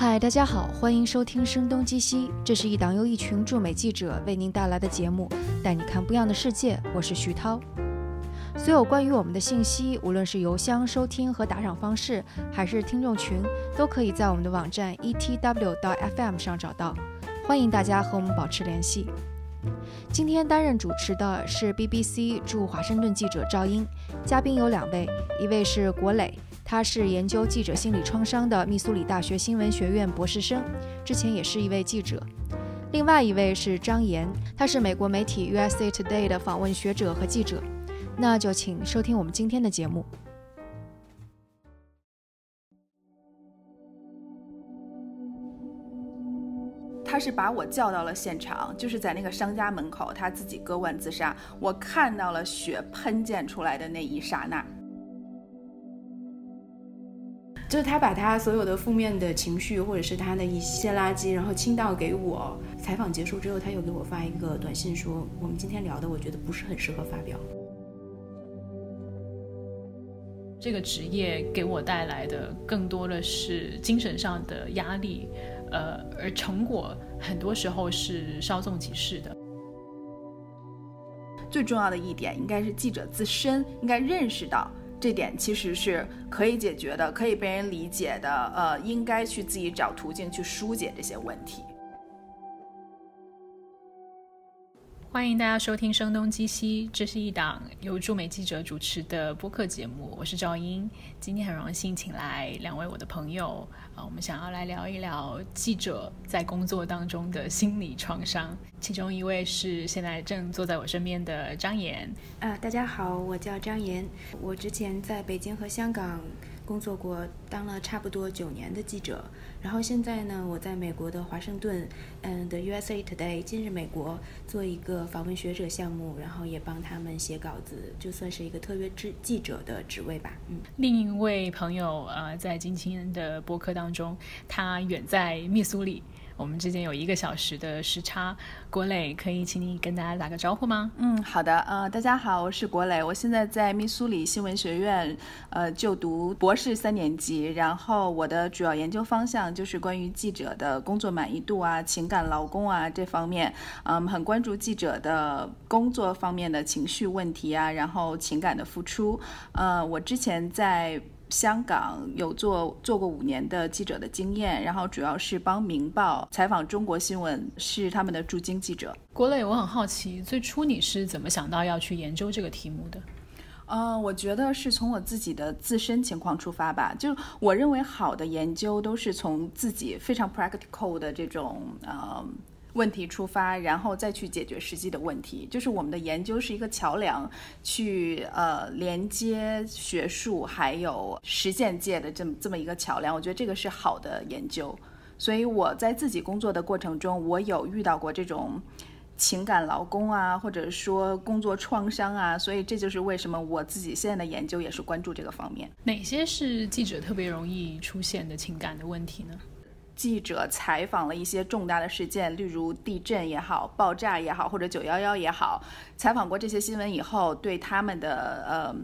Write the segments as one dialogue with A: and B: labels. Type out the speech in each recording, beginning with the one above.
A: 嗨，大家好，欢迎收听《声东击西》，这是一档由一群驻美记者为您带来的节目，带你看不一样的世界。我是徐涛。所有关于我们的信息，无论是邮箱收听和打赏方式，还是听众群，都可以在我们的网站 etw.fm 上找到。欢迎大家和我们保持联系。今天担任主持的是 BBC 驻华盛顿记者赵英，嘉宾有两位，一位是国磊，他是研究记者心理创伤的密苏里大学新闻学院博士生，之前也是一位记者；另外一位是张岩，他是美国媒体 USA Today 的访问学者和记者。那就请收听我们今天的节目。
B: 他是把我叫到了现场，就是在那个商家门口，他自己割腕自杀。我看到了血喷溅出来的那一刹那，
C: 就是他把他所有的负面的情绪或者是他的一些垃圾，然后倾倒给我。采访结束之后，他又给我发一个短信说：“我们今天聊的，我觉得不是很适合发表。”
D: 这个职业给我带来的更多的是精神上的压力，呃，而成果很多时候是稍纵即逝的。
B: 最重要的一点应该是记者自身应该认识到这点其实是可以解决的，可以被人理解的，呃，应该去自己找途径去疏解这些问题。
D: 欢迎大家收听《声东击西》，这是一档由驻美记者主持的播客节目。我是赵英，今天很荣幸请来两位我的朋友啊，我们想要来聊一聊记者在工作当中的心理创伤。其中一位是现在正坐在我身边的张岩
C: 啊，大家好，我叫张岩，我之前在北京和香港。工作过，当了差不多九年的记者，然后现在呢，我在美国的华盛顿，嗯的 USA Today 今日美国做一个访问学者项目，然后也帮他们写稿子，就算是一个特约记记者的职位吧。
D: 嗯，另一位朋友呃，在今天的播客当中，他远在密苏里。我们之间有一个小时的时差，国磊可以请你跟大家打个招呼吗？
B: 嗯，好的，呃，大家好，我是国磊，我现在在密苏里新闻学院，呃，就读博士三年级，然后我的主要研究方向就是关于记者的工作满意度啊、情感劳工啊这方面，嗯，很关注记者的工作方面的情绪问题啊，然后情感的付出，呃，我之前在。香港有做做过五年的记者的经验，然后主要是帮《明报》采访中国新闻，是他们的驻京记者。
D: 国磊，我很好奇，最初你是怎么想到要去研究这个题目的？
B: 呃，我觉得是从我自己的自身情况出发吧。就我认为好的研究都是从自己非常 practical 的这种呃。问题出发，然后再去解决实际的问题，就是我们的研究是一个桥梁，去呃连接学术还有实践界的这么这么一个桥梁。我觉得这个是好的研究。所以我在自己工作的过程中，我有遇到过这种情感劳工啊，或者说工作创伤啊，所以这就是为什么我自己现在的研究也是关注这个方面。
D: 哪些是记者特别容易出现的情感的问题呢？
B: 记者采访了一些重大的事件，例如地震也好、爆炸也好，或者九幺幺也好，采访过这些新闻以后，对他们的呃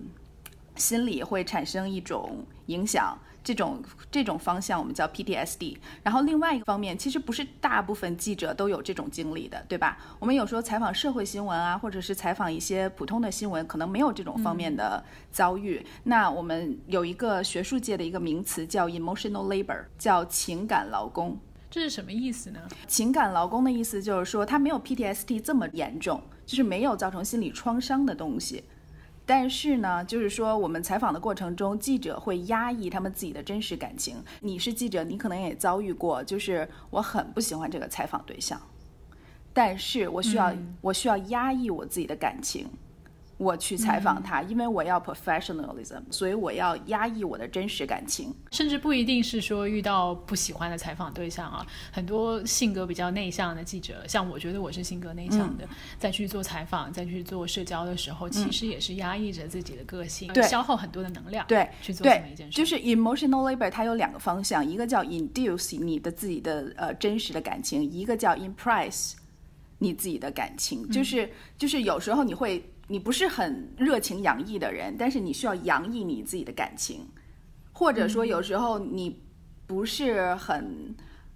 B: 心理会产生一种影响。这种这种方向我们叫 PTSD，然后另外一个方面，其实不是大部分记者都有这种经历的，对吧？我们有时候采访社会新闻啊，或者是采访一些普通的新闻，可能没有这种方面的遭遇。那我们有一个学术界的一个名词叫 emotional labor，叫情感劳工。
D: 这是什么意思呢？
B: 情感劳工的意思就是说，他没有 PTSD 这么严重，就是没有造成心理创伤的东西。但是呢，就是说，我们采访的过程中，记者会压抑他们自己的真实感情。你是记者，你可能也遭遇过，就是我很不喜欢这个采访对象，但是我需要，我需要压抑我自己的感情。我去采访他，因为我要 professionalism，所以我要压抑我的真实感情。
D: 甚至不一定是说遇到不喜欢的采访对象啊，很多性格比较内向的记者，像我觉得我是性格内向的，再去做采访、再去做社交的时候，其实也是压抑着自己的个性，消耗很多的能量，
B: 对，
D: 去做这么一件事。
B: 就是 emotional labor，它有两个方向，一个叫 induce 你的自己的呃真实的感情，一个叫 impress 你自己的感情，就是就是有时候你会。你不是很热情洋溢的人，但是你需要洋溢你自己的感情，或者说有时候你不是很。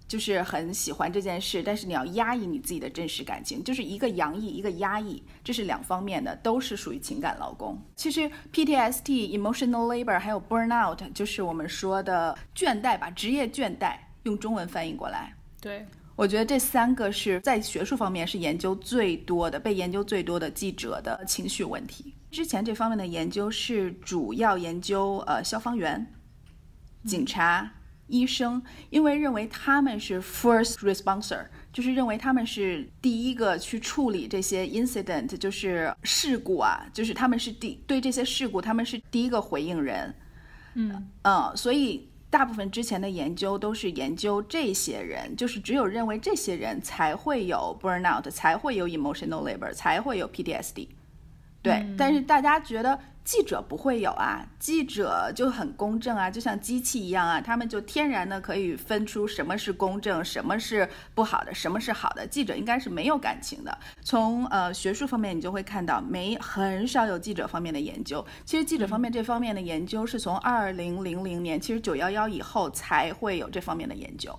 B: 就是很喜欢这件事，但是你要压抑你自己的真实感情，就是一个洋溢，一个压抑，这是两方面的，都是属于情感劳工。其实 PTSD、emotional labor 还有 burnout，就是我们说的倦怠吧，职业倦怠，用中文翻译过来。
D: 对，
B: 我觉得这三个是在学术方面是研究最多的，被研究最多的记者的情绪问题。之前这方面的研究是主要研究呃消防员、警察。医生，因为认为他们是 first responder，就是认为他们是第一个去处理这些 incident，就是事故啊，就是他们是第对这些事故，他们是第一个回应人。
D: 嗯
B: 嗯，所以大部分之前的研究都是研究这些人，就是只有认为这些人才会有 burnout，才会有 emotional labor，才会有 PTSD。对，但是大家觉得。记者不会有啊，记者就很公正啊，就像机器一样啊，他们就天然的可以分出什么是公正，什么是不好的，什么是好的。记者应该是没有感情的。从呃学术方面，你就会看到没很少有记者方面的研究。其实记者方面这方面的研究是从二零零零年，其实九幺幺以后才会有这方面的研究。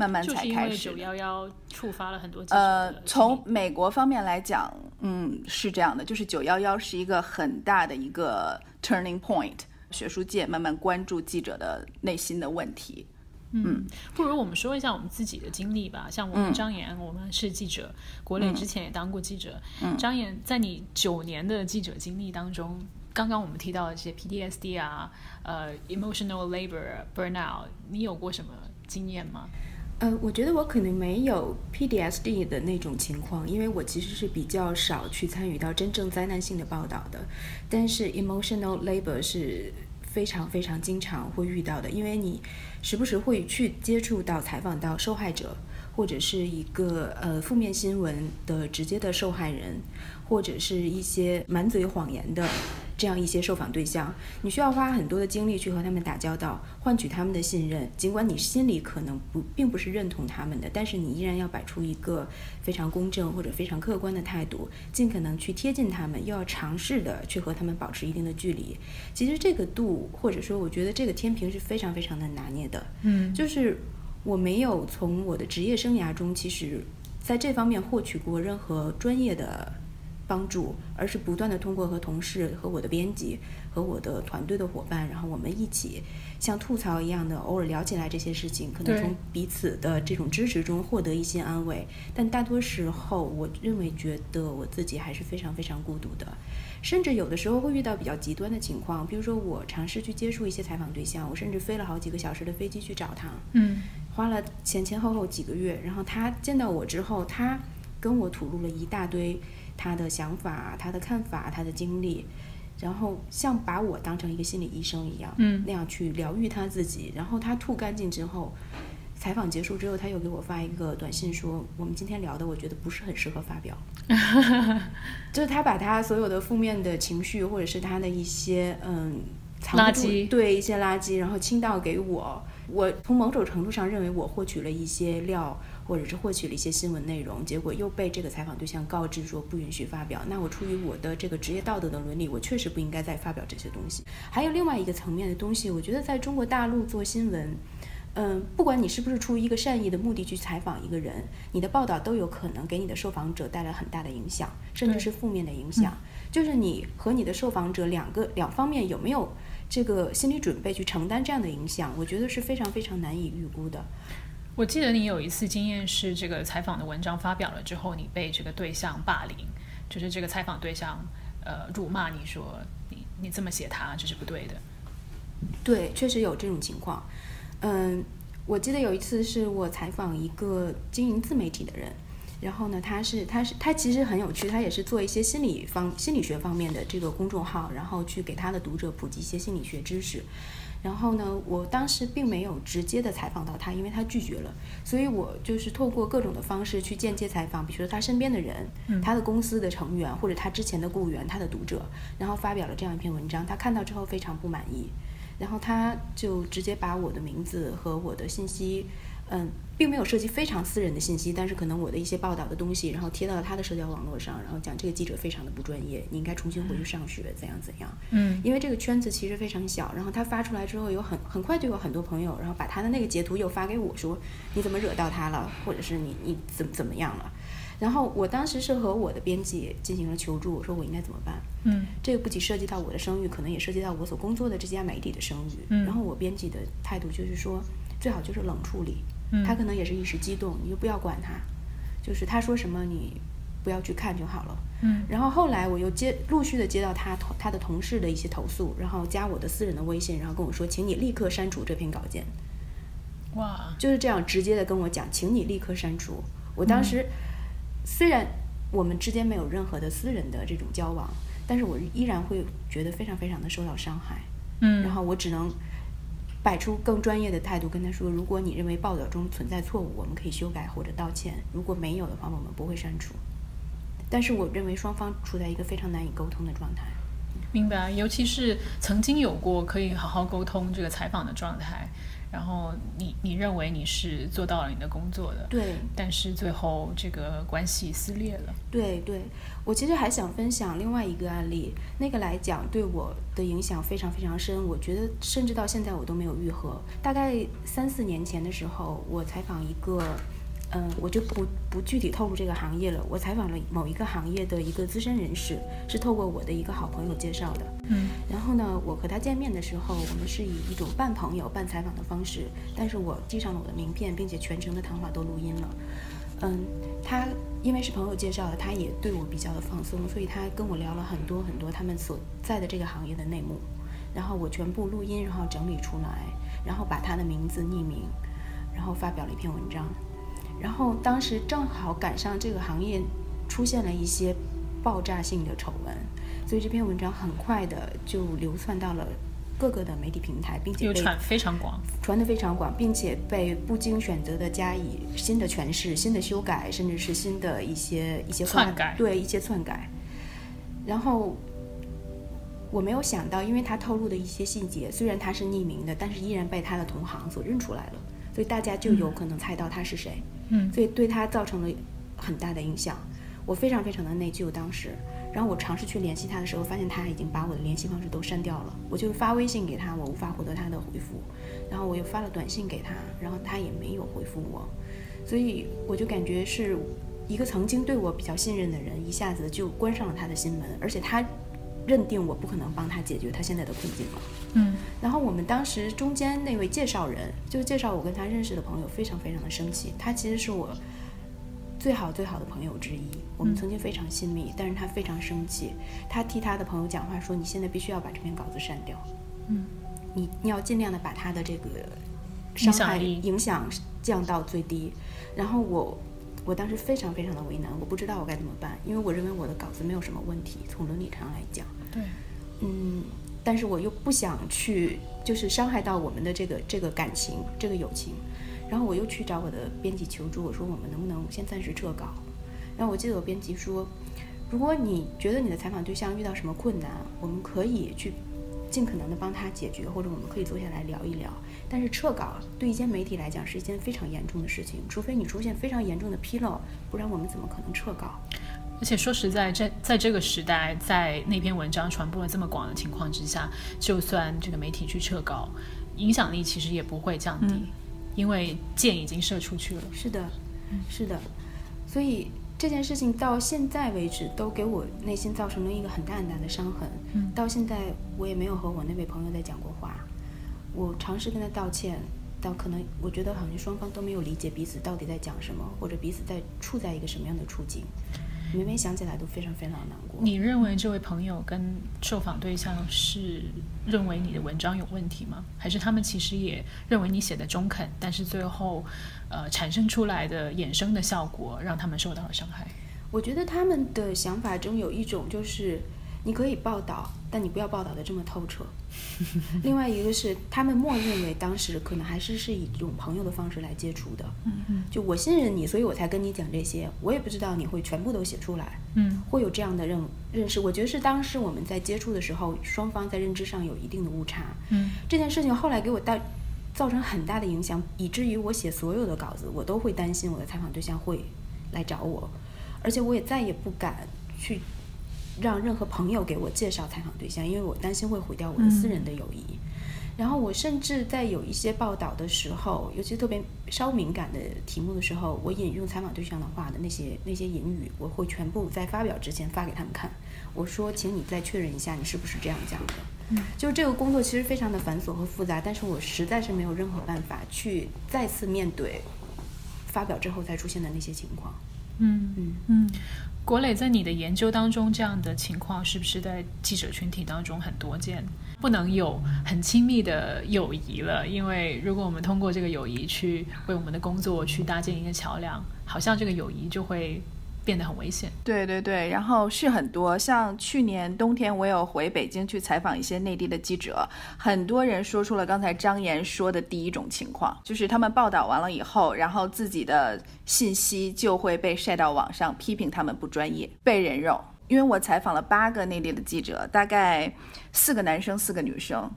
B: 慢慢才开始。
D: 九幺幺触发了很多。
B: 呃，从美国方面来讲，嗯，是这样的，就是九幺幺是一个很大的一个 turning point，学术界慢慢关注记者的内心的问题。
D: 嗯，不如我们说一下我们自己的经历吧。像我们张岩，我们是记者，国内之前也当过记者。嗯张岩，在你九年的记者经历当中，刚刚我们提到的这些 PTSD 啊，呃，emotional labor burnout，你有过什么经验吗？
C: 呃，我觉得我可能没有 PDSD 的那种情况，因为我其实是比较少去参与到真正灾难性的报道的。但是 emotional labor 是非常非常经常会遇到的，因为你时不时会去接触到、采访到受害者，或者是一个呃负面新闻的直接的受害人，或者是一些满嘴谎言的。这样一些受访对象，你需要花很多的精力去和他们打交道，换取他们的信任。尽管你心里可能不并不是认同他们的，但是你依然要摆出一个非常公正或者非常客观的态度，尽可能去贴近他们，又要尝试的去和他们保持一定的距离。其实这个度，或者说我觉得这个天平是非常非常的拿捏的。
D: 嗯，
C: 就是我没有从我的职业生涯中，其实在这方面获取过任何专业的。帮助，而是不断的通过和同事、和我的编辑、和我的团队的伙伴，然后我们一起像吐槽一样的偶尔聊起来这些事情，可能从彼此的这种支持中获得一些安慰。但大多时候，我认为觉得我自己还是非常非常孤独的，甚至有的时候会遇到比较极端的情况，比如说我尝试去接触一些采访对象，我甚至飞了好几个小时的飞机去找他，
D: 嗯，
C: 花了前前后后几个月，然后他见到我之后，他跟我吐露了一大堆。他的想法、他的看法、他的经历，然后像把我当成一个心理医生一样，
D: 嗯，
C: 那样去疗愈他自己。然后他吐干净之后，采访结束之后，他又给我发一个短信说：“我们今天聊的，我觉得不是很适合发表。”就是他把他所有的负面的情绪，或者是他的一些嗯
D: 垃圾，
C: 对一些垃圾，然后倾倒给我。我从某种程度上认为我获取了一些料。或者是获取了一些新闻内容，结果又被这个采访对象告知说不允许发表。那我出于我的这个职业道德的伦理，我确实不应该再发表这些东西。还有另外一个层面的东西，我觉得在中国大陆做新闻，嗯，不管你是不是出于一个善意的目的去采访一个人，你的报道都有可能给你的受访者带来很大的影响，甚至是负面的影响。就是你和你的受访者两个两方面有没有这个心理准备去承担这样的影响，我觉得是非常非常难以预估的。
D: 我记得你有一次经验是，这个采访的文章发表了之后，你被这个对象霸凌，就是这个采访对象呃辱骂你说你你这么写他这是不对的。
C: 对，确实有这种情况。嗯，我记得有一次是我采访一个经营自媒体的人，然后呢，他是他是他其实很有趣，他也是做一些心理方心理学方面的这个公众号，然后去给他的读者普及一些心理学知识。然后呢，我当时并没有直接的采访到他，因为他拒绝了，所以我就是透过各种的方式去间接采访，比如说他身边的人，他的公司的成员，或者他之前的雇员，他的读者，然后发表了这样一篇文章，他看到之后非常不满意，然后他就直接把我的名字和我的信息，嗯，并没有涉及非常私人的信息，但是可能我的一些报道的东西，然后贴到了他的社交网络上，然后讲这个记者非常的不专业，你应该重新回去上学，怎样怎样。
D: 嗯，
C: 因为这个圈子其实非常小，然后他发出来之后，有很很快就有很多朋友，然后把他的那个截图又发给我说，你怎么惹到他了，或者是你你怎么怎么样了。然后我当时是和我的编辑进行了求助，我说我应该怎么办？
D: 嗯，
C: 这个不仅涉及到我的声誉，可能也涉及到我所工作的这家媒体的声誉。
D: 嗯
C: 然后我编辑的态度就是说，最好就是冷处理。
D: 嗯
C: 他可能也是一时激动，你就不要管他，就是他说什么你不要去看就好了。
D: 嗯
C: 然后后来我又接陆续的接到他同他的同事的一些投诉，然后加我的私人的微信，然后跟我说，请你立刻删除这篇稿件。
D: 哇，
C: 就是这样直接的跟我讲，请你立刻删除。我当时、虽然我们之间没有任何的私人的这种交往，但是我依然会觉得非常非常的受到伤害。
D: 嗯，
C: 然后我只能摆出更专业的态度跟他说，如果你认为报道中存在错误，我们可以修改或者道歉；如果没有的话，我们不会删除。但是我认为双方处在一个非常难以沟通的状态。
D: 明白，尤其是曾经有过可以好好沟通这个采访的状态，然后你你认为你是做到了你的工作的，
C: 对，
D: 但是最后这个关系撕裂了。
C: 对对，我其实还想分享另外一个案例，那个来讲对我的影响非常非常深，我觉得甚至到现在我都没有愈合。大概三四年前的时候，我采访一个，嗯，我就不不具体透露这个行业了。我采访了某一个行业的一个资深人士，是透过我的一个好朋友介绍的。
D: 嗯
C: 然后呢，我和他见面的时候，我们是以一种半朋友、半采访的方式，但是我递上了我的名片，并且全程的谈话都录音了。嗯，他因为是朋友介绍的，他也对我比较的放松，所以他跟我聊了很多很多他们所在的这个行业的内幕，然后我全部录音，然后整理出来，然后把他的名字匿名，然后发表了一篇文章。然后当时正好赶上这个行业出现了一些爆炸性的丑闻，所以这篇文章很快的就流窜到了各个的媒体平台，并且被
D: 非常广。
C: 传得非常广，并且被不经选择的加以新的诠释、新的修改，甚至是新的一些一些
D: 篡改
C: 对一些篡改。然后我没有想到，因为他透露的一些细节，虽然他是匿名的，但是依然被他的同行所认出来了，所以大家就有可能猜到他是谁。
D: 嗯
C: 所以对他造成了很大的影响。我非常非常的内疚当时，然后我尝试去联系他的时候，发现他已经把我的联系方式都删掉了。我就发微信给他，我无法获得他的回复，然后我又发了短信给他，然后他也没有回复我，所以我就感觉是一个曾经对我比较信任的人，一下子就关上了他的心门，而且他认定我不可能帮他解决他现在的困境了。
D: 嗯
C: 然后我们当时中间那位介绍人，就介绍我跟他认识的朋友，非常非常的生气。他其实是我最好最好的朋友之一，我们曾经非常亲密，但是他非常生气，他替他的朋友讲话说：“你现在必须要把这篇稿子删掉，
D: 嗯，
C: 你你要尽量的把他的这个伤害影响降到最低。”然后我我当时非常非常的为难，我不知道我该怎么办，因为我认为我的稿子没有什么问题，从伦理上来讲。
D: 对，
C: 嗯，但是我又不想去，就是伤害到我们的这个这个感情，这个友情。然后我又去找我的编辑求助，我说我们能不能先暂时撤稿？然后我记得我编辑说，如果你觉得你的采访对象遇到什么困难，我们可以去尽可能的帮他解决，或者我们可以坐下来聊一聊。但是撤稿对一间媒体来讲是一件非常严重的事情，除非你出现非常严重的纰漏，不然我们怎么可能撤稿？
D: 而且说实在，在在这个时代，在那篇文章传播了这么广的情况之下，就算这个媒体去撤稿，影响力其实也不会降低，
C: 嗯
D: 因为箭已经射出去了。
C: 是的，是的，所以这件事情到现在为止都给我内心造成了一个很大很大的伤痕。
D: 嗯
C: 到现在我也没有和我那位朋友再讲过话，我尝试跟他道歉，但可能我觉得好像双方都没有理解彼此到底在讲什么，或者彼此在处在一个什么样的处境。每每想起来都非常非常难过。
D: 你认为这位朋友跟受访对象是认为你的文章有问题吗？还是他们其实也认为你写的中肯，但是最后，呃，产生出来的衍生的效果让他们受到了伤害？
C: 我觉得他们的想法中有一种就是，你可以报道，但你不要报道的这么透彻。另外一个是，他们默认为当时可能还是是以一种朋友的方式来接触的。
D: 嗯
C: 就我信任你，所以我才跟你讲这些。我也不知道你会全部都写出来，
D: 嗯
C: 会有这样的认认识。我觉得是当时我们在接触的时候，双方在认知上有一定的误差。
D: 嗯
C: 这件事情后来给我带造成很大的影响，以至于我写所有的稿子，我都会担心我的采访对象会来找我，而且我也再也不敢去让任何朋友给我介绍采访对象，因为我担心会毁掉我的私人的友谊。然后我甚至在有一些报道的时候，尤其特别稍敏感的题目的时候，我引用采访对象的话的那些那些引语，我会全部在发表之前发给他们看。我说，请你再确认一下，你是不是这样讲的？嗯，就是这个工作其实非常的繁琐和复杂，但是我实在是没有任何办法去再次面对发表之后才出现的那些情况。
D: 嗯嗯嗯。国磊在你的研究当中，这样的情况是不是在记者群体当中很多见？不能有很亲密的友谊了，因为如果我们通过这个友谊去为我们的工作去搭建一个桥梁，好像这个友谊就会。变得很危险。
B: 对对对，然后是很多，像去年冬天我有回北京去采访一些内地的记者，很多人说出了刚才张岩说的第一种情况，就是他们报道完了以后，然后自己的信息就会被晒到网上，批评他们不专业，被人肉。因为我采访了八个内地的记者，大概四个男生，四个女生，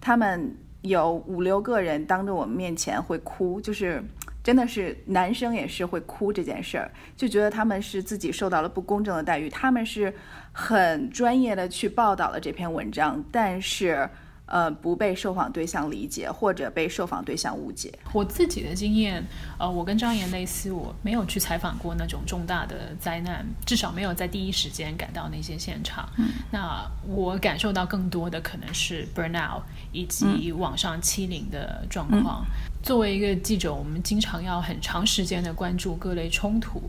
B: 他们有五六个人当着我们面前会哭，就是。真的是男生也是会哭这件事儿，就觉得他们是自己受到了不公正的待遇。他们是很专业的去报道了这篇文章，但是。呃，不被受访对象理解，或者被受访对象误解。
D: 我自己的经验，呃，我跟张岩类似，我没有去采访过那种重大的灾难，至少没有在第一时间赶到那些现场。那我感受到更多的可能是 burnout 以及网上欺凌的状况。作为一个记者，我们经常要很长时间的关注各类冲突，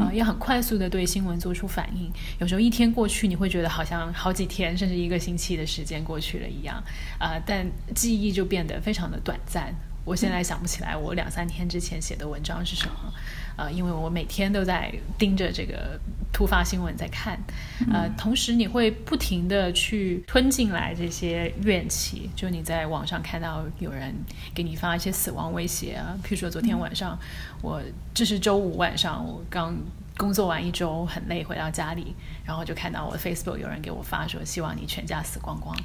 D: 啊，也很快速的对新闻做出反应。有时候一天过去，你会觉得好像好几天甚至一个星期的时间过去了一样，啊，但记忆就变得非常的短暂。我现在想不起来我两三天之前写的文章是什么。呃，因为我每天都在盯着这个突发新闻在看，呃，同时你会不停的去吞进来这些怨气，就你在网上看到有人给你发一些死亡威胁啊，譬如说昨天晚上，我这是周五晚上，我刚工作完一周很累回到家里，然后就看到我的 Facebook 有人给我发说希望你全家死光光，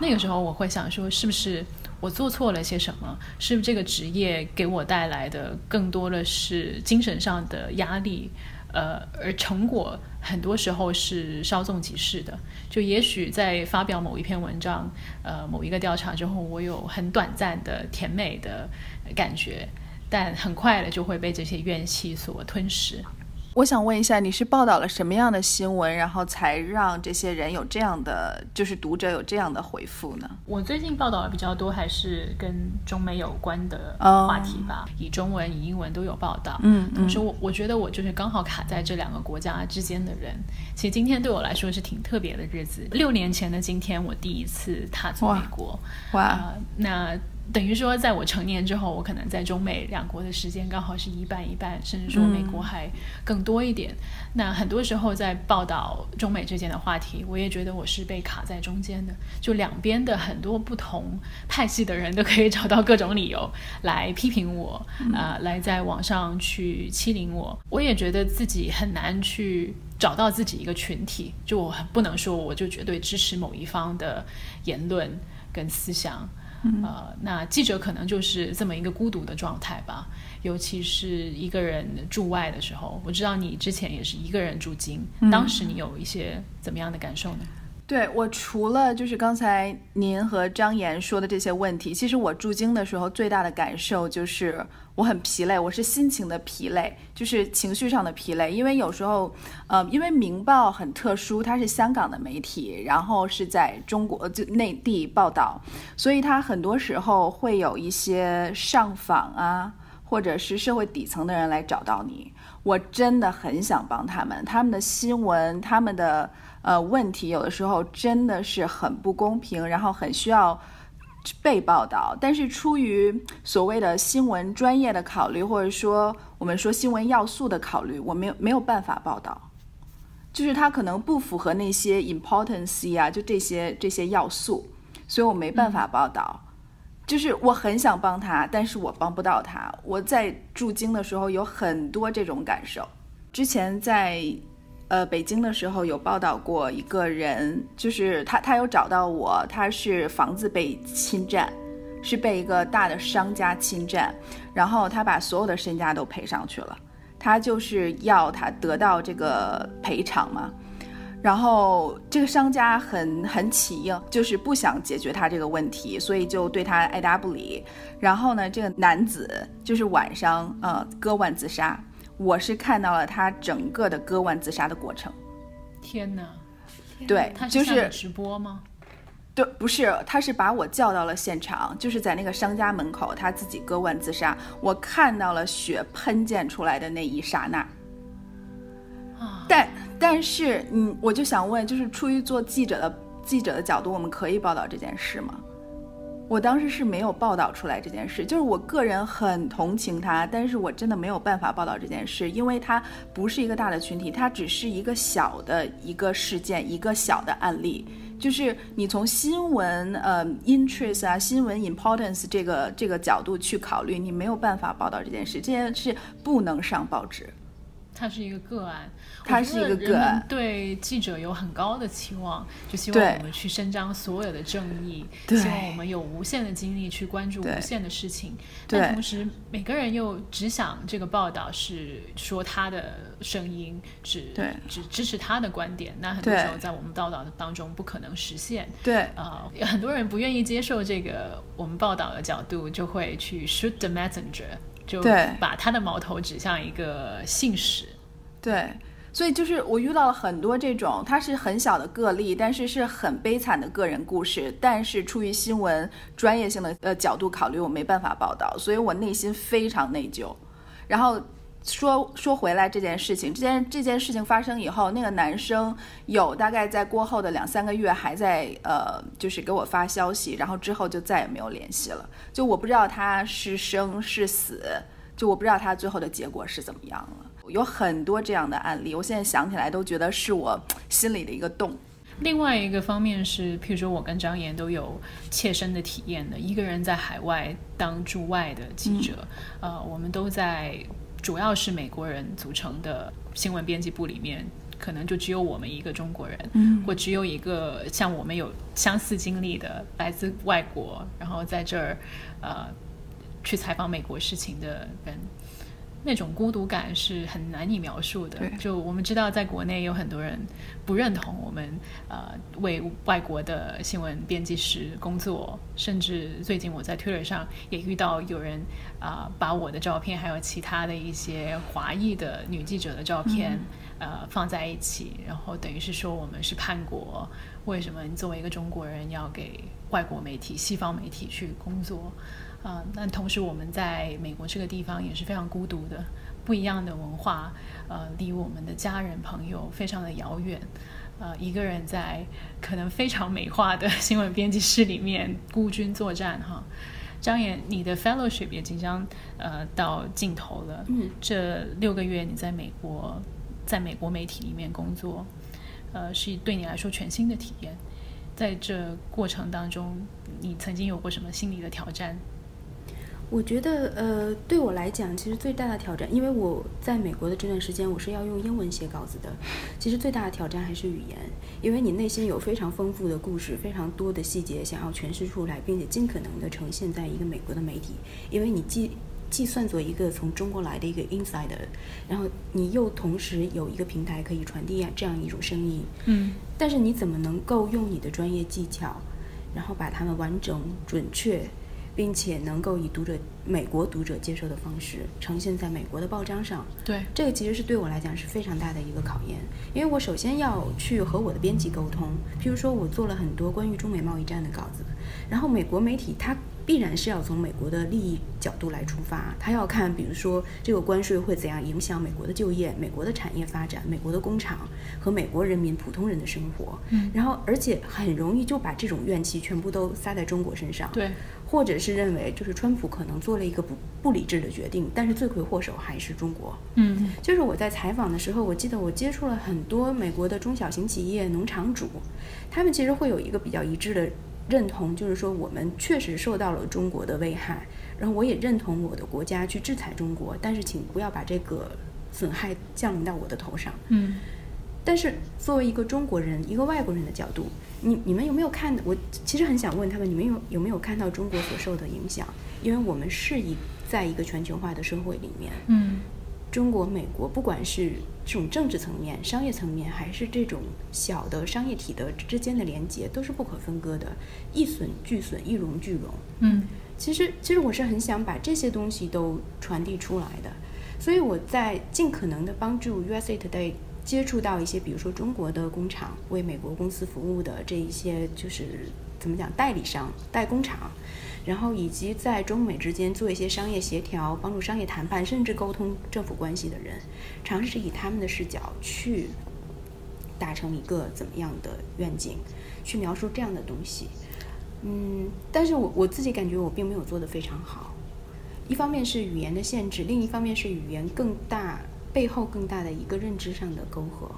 D: 那个时候我会想说是不是？我做错了些什么？是不是这个职业给我带来的更多的是精神上的压力？呃，而成果很多时候是稍纵即逝的。就也许在发表某一篇文章、呃某一个调查之后，我有很短暂的甜美的感觉，但很快的就会被这些怨气所吞噬。
B: 我想问一下，你是报道了什么样的新闻，然后才让这些人有这样的，就是读者有这样的回复呢？
D: 我最近报道的比较多，还是跟中美有关的话题吧，以中文、以英文都有报道。嗯，同时我我觉得我就是刚好卡在这两个国家之间的人。其实今天对我来说是挺特别的日子。六年前的今天，我第一次踏足美国。哇，那。等于说，在我成年之后，我可能在中美两国的时间刚好是一半一半，甚至说美国还更多一点。那很多时候在报道中美之间的话题，我也觉得我是被卡在中间的。就两边的很多不同派系的人都可以找到各种理由来批评我，啊，来在网上去欺凌我。我也觉得自己很难去找到自己一个群体，就我不能说我就绝对支持某一方的言论跟思想。呃，那记者可能就是这么一个孤独的状态吧，尤其是一个人住外的时候。我知道你之前也是一个人住京，当时你有一些怎么样的感受呢？
B: 对我除了就是刚才您和张岩说的这些问题，其实我驻京的时候最大的感受就是我很疲累，我是心情的疲累，就是情绪上的疲累。因为有时候，呃，因为《明报》很特殊，它是香港的媒体，然后是在中国就内地报道，所以它很多时候会有一些上访啊，或者是社会底层的人来找到你。我真的很想帮他们，他们的新闻，他们的。呃，问题有的时候真的是很不公平，然后很需要被报道。但是出于所谓的新闻专业的考虑，或者说我们说新闻要素的考虑，我没有没有办法报道。就是它可能不符合那些 importance 啊，就这些这些要素，所以我没办法报道。就是我很想帮他，但是我帮不到他。我在驻京的时候有很多这种感受。之前在。呃，北京的时候有报道过一个人，就是他，他有找到我，他是房子被侵占，是被一个大的商家侵占，然后他把所有的身家都赔上去了，他就是要他得到这个赔偿嘛。然后这个商家很很起硬，就是不想解决他这个问题，所以就对他爱答不理。然后呢，这个男子就是晚上呃割腕自杀，我是看到了他整个的割腕自杀的过程。
D: 天哪！
B: 对，
D: 他
B: 就是
D: 直播吗？
B: 对，不是，他是把我叫到了现场，就是在那个商家门口，他自己割腕自杀，我看到了血喷溅出来的那一刹那。
D: 啊，
B: 但但是，嗯，我就想问，就是出于做记者的记者的角度，我们可以报道这件事吗？我当时是没有报道出来这件事，就是我个人很同情他，但是我真的没有办法报道这件事，因为他不是一个大的群体，它只是一个小的一个事件，一个小的案例。就是你从新闻呃 interest 啊，新闻 importance 这个这个角度去考虑，你没有办法报道这件事，这件事不能上报纸。
D: 它是一个个案，
B: 它是一个个案，
D: 对记者有很高的期望，就希望我们去伸张所有的正义，希望我们有无限的精力去关注无限的事情。但同时，每个人又只想这个报道是说他的声音，只只支持他的观点。那很多时候在我们报道的当中不可能实现。
B: 对
D: 啊，很多人不愿意接受这个我们报道的角度，就会去 shoot the messenger。就把他的矛头指向一个信使，
B: 对，所以就是我遇到了很多这种，它是很小的个例，但是是很悲惨的个人故事，但是出于新闻专业性的呃角度考虑，我没办法报道，所以我内心非常内疚。然后说说回来这件事情，这件这件事情发生以后，那个男生有大概在过后的两三个月还在呃，就是给我发消息，然后之后就再也没有联系了。就我不知道他是生是死，就我不知道他最后的结果是怎么样了。有很多这样的案例，我现在想起来都觉得是我心里的一个洞。
D: 另外一个方面是，譬如说我跟张岩都有切身的体验的，一个人在海外当驻外的记者，呃，我们都在主要是美国人组成的新闻编辑部里面，可能就只有我们一个中国人，或只有一个像我们有相似经历的来自外国，然后在这儿呃去采访美国事情的人。那种孤独感是很难以描述的。就我们知道，在国内有很多人不认同我们，呃，为外国的新闻编辑室工作。甚至最近我在 Twitter 上也遇到有人啊，把我的照片还有其他的一些华裔的女记者的照片，呃，放在一起，然后等于是说我们是叛国。为什么你作为一个中国人要给外国媒体、西方媒体去工作？啊，那同时我们在美国这个地方也是非常孤独的，不一样的文化，呃，离我们的家人朋友非常的遥远，呃，一个人在可能非常美化的新闻编辑室里面孤军作战哈。张岩，你的 fellowship 也即将呃到尽头了，
C: 嗯，
D: 这六个月你在美国，在美国媒体里面工作，呃，是对你来说全新的体验，在这过程当中，你曾经有过什么心理的挑战？
C: 我觉得，呃，对我来讲，其实最大的挑战，因为我在美国的这段时间，我是要用英文写稿子的。其实最大的挑战还是语言，因为你内心有非常丰富的故事，非常多的细节想要诠释出来，并且尽可能的呈现在一个美国的媒体。因为你既既算作一个从中国来的一个 insider，然后你又同时有一个平台可以传递这样一种声音。
D: 嗯。
C: 但是你怎么能够用你的专业技巧，然后把它们完整、准确？并且能够以读者美国读者接受的方式呈现在美国的报章上，
D: 对。
C: 这个其实是对我来讲是非常大的一个考验，因为我首先要去和我的编辑沟通，譬如说我做了很多关于中美贸易战的稿子，然后美国媒体它必然是要从美国的利益角度来出发，他要看比如说这个关税会怎样影响美国的就业、美国的产业发展、美国的工厂和美国人民普通人的生活，
D: 嗯，
C: 然后而且很容易就把这种怨气全部都撒在中国身上，
D: 对。
C: 或者是认为，就是川普可能做了一个不不理智的决定，但是罪魁祸首还是中国。
D: 嗯，
C: 就是我在采访的时候，我记得我接触了很多美国的中小型企业、农场主，他们其实会有一个比较一致的认同，就是说我们确实受到了中国的危害，然后我也认同我的国家去制裁中国，但是请不要把这个损害降临到我的头上。
D: 嗯。
C: 但是作为一个中国人，一个外国人的角度，你你们有没有看？我其实很想问他们，你们有有没有看到中国所受的影响？因为我们是一在一个全球化的社会里面，
D: 嗯，
C: 中国、美国，不管是这种政治层面、商业层面，还是这种小的商业体的之间的连接，都是不可分割的，一损俱损，一荣俱荣。
D: 嗯，
C: 其实其实我是很想把这些东西都传递出来的，所以我在尽可能的帮助 USA Today 接触到一些，比如说中国的工厂为美国公司服务的这一些，就是怎么讲代理商、代工厂。然后以及在中美之间做一些商业协调、帮助商业谈判，甚至沟通政府关系的人，尝试以他们的视角去达成一个怎么样的愿景，去描述这样的东西。嗯，但是我我自己感觉我并没有做得非常好。一方面是语言的限制，另一方面是语言更大背后更大的一个认知上的沟壑。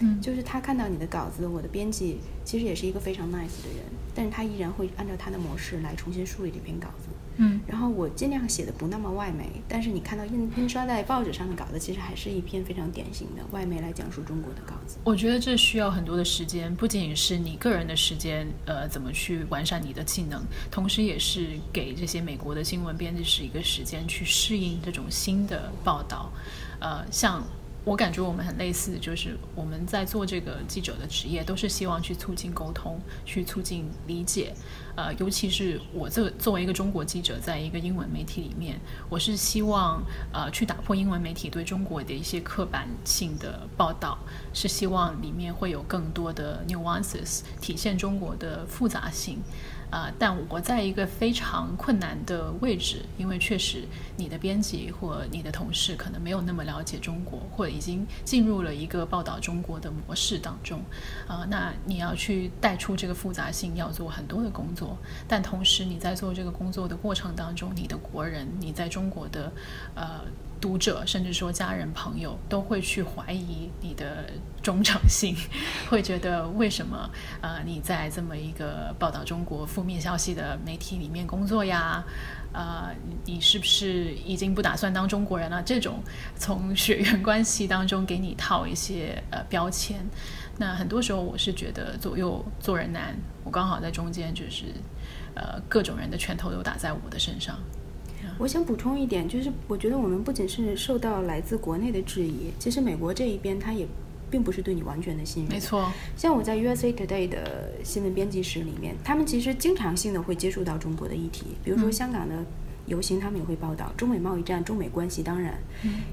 D: 嗯，
C: 就是他看到你的稿子，我的编辑其实也是一个非常 nice 的人，但是他依然会按照他的模式来重新梳理这篇稿子。
D: 嗯，
C: 然后我尽量写的不那么外媒，但是你看到印印刷在报纸上的稿子，其实还是一篇非常典型的外媒来讲述中国的稿子。
D: 我觉得这需要很多的时间，不仅仅是你个人的时间，呃，怎么去完善你的技能，同时也是给这些美国的新闻编辑是一个时间去适应这种新的报道，呃，像。我感觉我们很类似，就是我们在做这个记者的职业，都是希望去促进沟通，去促进理解。呃，尤其是我作作为一个中国记者，在一个英文媒体里面，我是希望呃去打破英文媒体对中国的一些刻板性的报道，是希望里面会有更多的 nuances，体现中国的复杂性。啊，但我在一个非常困难的位置，因为确实你的编辑或你的同事可能没有那么了解中国，或者已经进入了一个报道中国的模式当中，啊，那你要去带出这个复杂性，要做很多的工作，但同时你在做这个工作的过程当中，你的国人，你在中国的，呃。读者甚至说家人朋友都会去怀疑你的忠诚性，会觉得为什么呃你在这么一个报道中国负面消息的媒体里面工作呀？呃，你是不是已经不打算当中国人了？这种从血缘关系当中给你套一些呃标签，那很多时候我是觉得左右做人难，我刚好在中间，就是呃各种人的拳头都打在我的身上。
C: 我想补充一点，就是我觉得我们不仅是受到来自国内的质疑，其实美国这一边他也并不是对你完全的信任。
D: 没错，
C: 像我在 USA Today 的新闻编辑室里面，他们其实经常性的会接触到中国的议题，比如说香港的。游行，他们也会报道中美贸易战、中美关系，当然，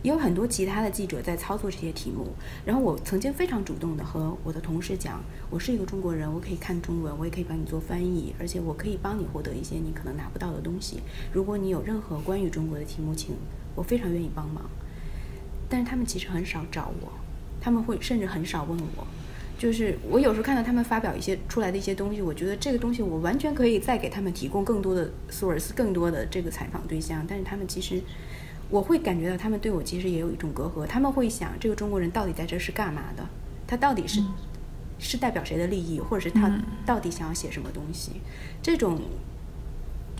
C: 也有很多其他的记者在操作这些题目。然后我曾经非常主动的和我的同事讲，我是一个中国人，我可以看中文，我也可以帮你做翻译，而且我可以帮你获得一些你可能拿不到的东西。如果你有任何关于中国的题目，请我非常愿意帮忙。但是他们其实很少找我，他们会甚至很少问我。就是我有时候看到他们发表一些出来的一些东西，我觉得这个东西我完全可以再给他们提供更多的 source，更多的这个采访对象。但是他们其实，我会感觉到他们对我其实也有一种隔阂。他们会想，这个中国人到底在这是干嘛的？他到底是是代表谁的利益，或者是他到底想要写什么东西？这种，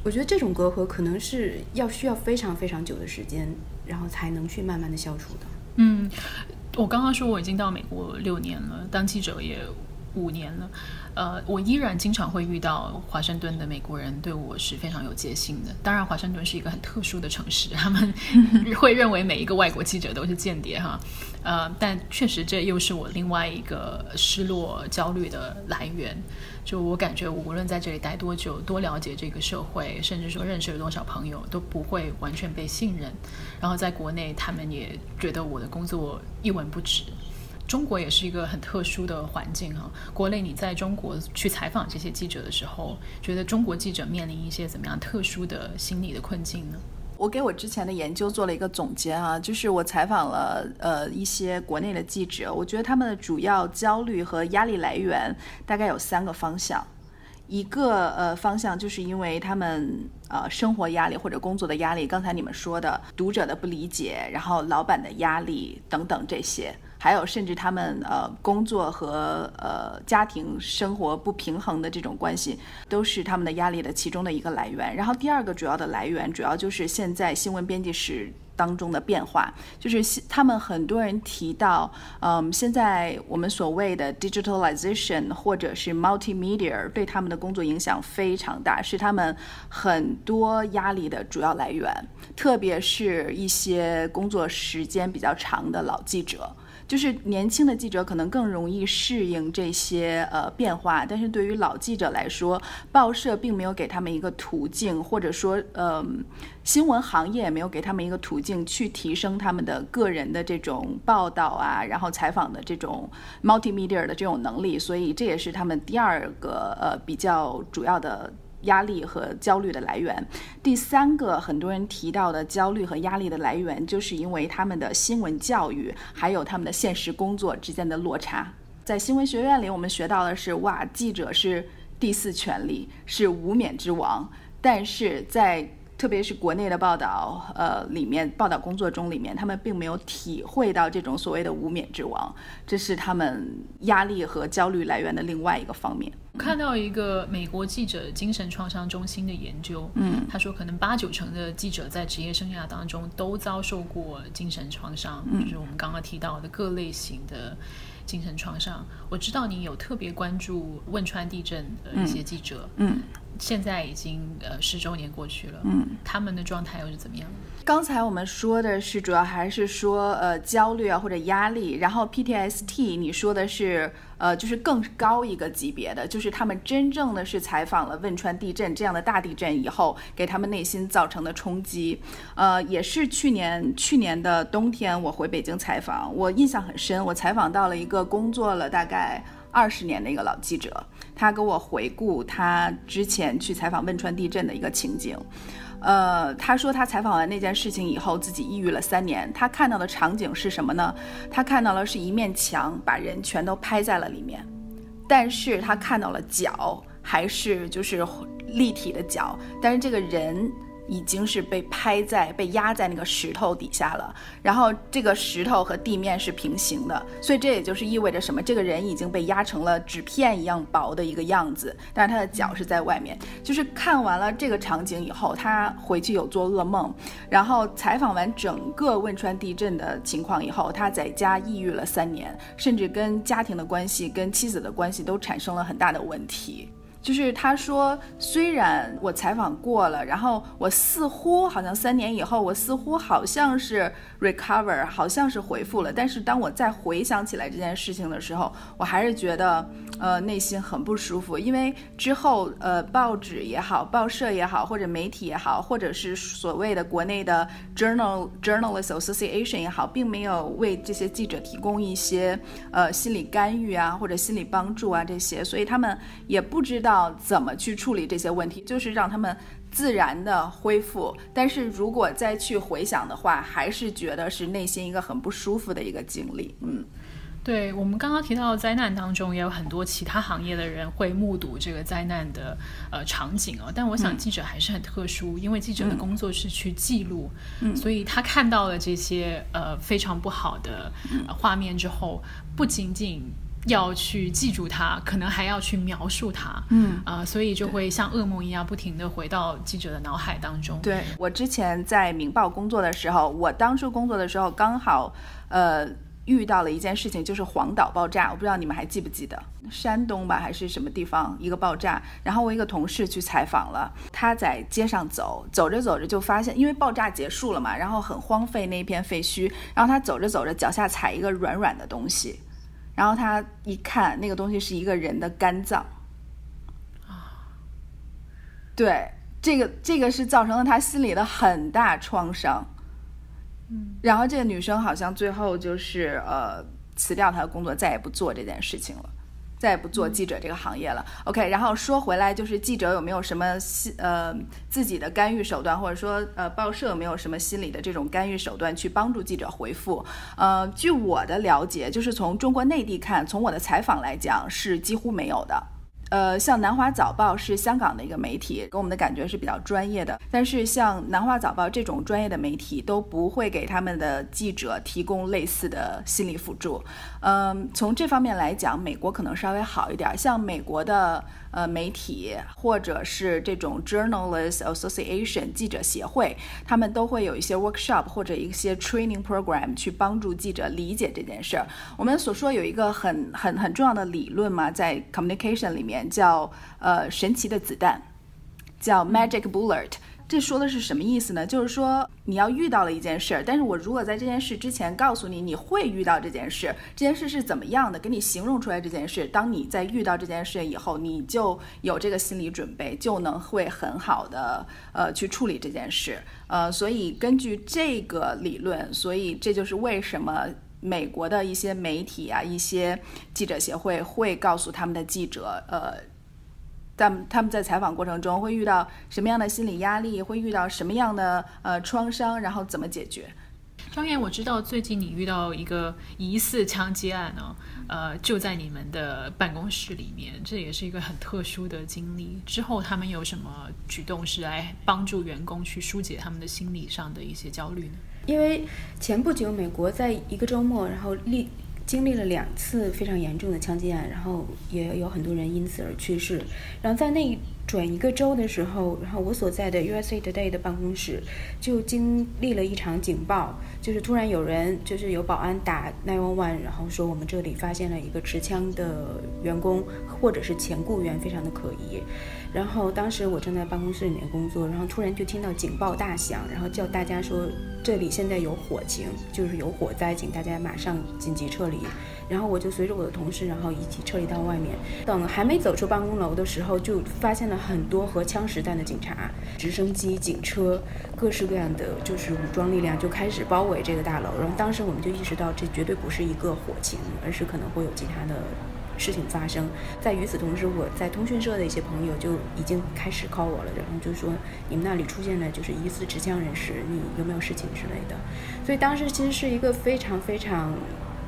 C: 我觉得这种隔阂可能是要需要非常非常久的时间，然后才能去慢慢的消除的。
D: 嗯。我刚刚说我已经到美国六年了，当记者也五年了，呃，我依然经常会遇到华盛顿的美国人对我是非常有戒心的。当然，华盛顿是一个很特殊的城市，他们 会认为每一个外国记者都是间谍哈。呃，但确实这又是我另外一个失落、焦虑的来源。就我感觉，我无论在这里待多久，多了解这个社会，甚至说认识了多少朋友，都不会完全被信任。然后在国内，他们也觉得我的工作一文不值。中国也是一个很特殊的环境哈。国内你在中国去采访这些记者的时候，觉得中国记者面临一些怎么样特殊的心理的困境呢？
B: 我给我之前的研究做了一个总结啊，就是我采访了呃一些国内的记者，我觉得他们的主要焦虑和压力来源大概有三个方向，一个呃方向就是因为他们呃生活压力或者工作的压力，刚才你们说的读者的不理解，然后老板的压力等等这些。还有，甚至他们呃工作和呃家庭生活不平衡的这种关系，都是他们的压力的其中的一个来源。然后第二个主要的来源，主要就是现在新闻编辑室当中的变化，就是他们很多人提到，嗯，现在我们所谓的 digitalization 或者是 multimedia 对他们的工作影响非常大，是他们很多压力的主要来源，特别是一些工作时间比较长的老记者。就是年轻的记者可能更容易适应这些呃变化，但是对于老记者来说，报社并没有给他们一个途径，或者说呃新闻行业也没有给他们一个途径去提升他们的个人的这种报道啊，然后采访的这种 multimedia 的这种能力，所以这也是他们第二个呃比较主要的。压力和焦虑的来源，第三个很多人提到的焦虑和压力的来源，就是因为他们的新闻教育还有他们的现实工作之间的落差。在新闻学院里，我们学到的是，哇，记者是第四权利，是无冕之王，但是在特别是国内的报道，呃，里面报道工作中里面，他们并没有体会到这种所谓的无冕之王，这是他们压力和焦虑来源的另外一个方面。
D: 看到一个美国记者精神创伤中心的研究，嗯，他说可能八九成的记者在职业生涯当中都遭受过精神创伤，就是我们刚刚提到的各类型的精神创伤。我知道你有特别关注汶川地震的一些记者，嗯。现在已经呃十周年过去了，嗯，他们的状态又是怎么样？
B: 刚才我们说的是主要还是说呃焦虑啊或者压力，然后 PTSD 你说的是呃就是更高一个级别的，就是他们真正的是采访了汶川地震这样的大地震以后给他们内心造成的冲击，呃也是去年去年的冬天我回北京采访，我印象很深，我采访到了一个工作了大概。二十年的一个老记者，他给我回顾他之前去采访汶川地震的一个情景。呃，他说他采访完那件事情以后，自己抑郁了三年。他看到的场景是什么呢？他看到了是一面墙，把人全都拍在了里面，但是他看到了脚，还是就是立体的脚，但是这个人。已经是被拍在、被压在那个石头底下了，然后这个石头和地面是平行的，所以这也就是意味着什么？这个人已经被压成了纸片一样薄的一个样子，但是他的脚是在外面。就是看完了这个场景以后，他回去有做噩梦，然后采访完整个汶川地震的情况以后，他在家抑郁了三年，甚至跟家庭的关系、跟妻子的关系都产生了很大的问题。就是他说，虽然我采访过了，然后我似乎好像三年以后，我似乎好像是 recover，好像是回复了，但是当我再回想起来这件事情的时候，我还是觉得，呃，内心很不舒服，因为之后，呃，报纸也好，报社也好，或者媒体也好，或者是所谓的国内的 journal journalist association 也好，并没有为这些记者提供一些呃心理干预啊，或者心理帮助啊这些，所以他们也不知道。怎么去处理这些问题？就是让他们自然的恢复。但是如果再去回想的话，还是觉得是内心一个很不舒服的一个经历。嗯，
D: 对我们刚刚提到的灾难当中，也有很多其他行业的人会目睹这个灾难的呃场景哦。但我想记者还是很特殊，因为记者的工作是去记录，所以他看到了这些呃非常不好的画面之后，不仅仅。要去记住它，可能还要去描述它，嗯啊，所以就会像噩梦一样，不停的回到记者的脑海当中。
B: 对我之前在《明报》工作的时候，我当初工作的时候刚好，呃，遇到了一件事情，就是黄岛爆炸。我不知道你们还记不记得，山东吧还是什么地方一个爆炸？然后我一个同事去采访了，他在街上走，走着走着就发现，因为爆炸结束了嘛，然后很荒废那一片废墟，然后他走着走着脚下踩一个软软的东西。然后他一看，那个东西是一个人的肝脏，啊，对，这个这个是造成了他心里的很大创伤，嗯，然后这个女生好像最后就是呃辞掉她的工作，再也不做这件事情了。再也不做记者这个行业了。OK，然后说回来，就是记者有没有什么心呃自己的干预手段，或者说呃报社有没有什么心理的这种干预手段去帮助记者回复？呃，据我的了解，就是从中国内地看，从我的采访来讲是几乎没有的。呃，像南华早报是香港的一个媒体，给我们的感觉是比较专业的。但是像南华早报这种专业的媒体都不会给他们的记者提供类似的心理辅助。嗯，从这方面来讲，美国可能稍微好一点。像美国的呃媒体或者是这种 Journalist Association 记者协会，他们都会有一些 workshop 或者一些 training program 去帮助记者理解这件事儿。我们所说有一个很很很重要的理论嘛，在 communication 里面。叫呃神奇的子弹，叫 Magic Bullet。这说的是什么意思呢？就是说你要遇到了一件事儿，但是我如果在这件事之前告诉你你会遇到这件事，这件事是怎么样的，给你形容出来这件事，当你在遇到这件事以后，你就有这个心理准备，就能会很好的呃去处理这件事。呃，所以根据这个理论，所以这就是为什么。美国的一些媒体啊，一些记者协会会告诉他们的记者，呃，在他们在采访过程中会遇到什么样的心理压力，会遇到什么样的呃创伤，然后怎么解决。
D: 张岩，我知道最近你遇到一个疑似枪击案呢，呃，就在你们的办公室里面，这也是一个很特殊的经历。之后他们有什么举动是来帮助员工去疏解他们的心理上的一些焦虑呢？
C: 因为前不久，美国在一个周末，然后立经历了两次非常严重的枪击案，然后也有很多人因此而去世。然后在那转一个州的时候，然后我所在的 USA Today 的办公室就经历了一场警报，就是突然有人就是有保安打 nine one one，然后说我们这里发现了一个持枪的员工或者是前雇员，非常的可疑。然后当时我正在办公室里面工作，然后突然就听到警报大响，然后叫大家说这里现在有火情，就是有火灾，请大家马上紧急撤离。然后我就随着我的同事，然后一起撤离到外面。等还没走出办公楼的时候，就发现了很多荷枪实弹的警察、直升机、警车，各式各样的就是武装力量就开始包围这个大楼。然后当时我们就意识到，这绝对不是一个火情，而是可能会有其他的。事情发生在与此同时，我在通讯社的一些朋友就已经开始 call 我了，然后就说你们那里出现了就是疑似持枪人士，你有没有事情之类的。所以当时其实是一个非常非常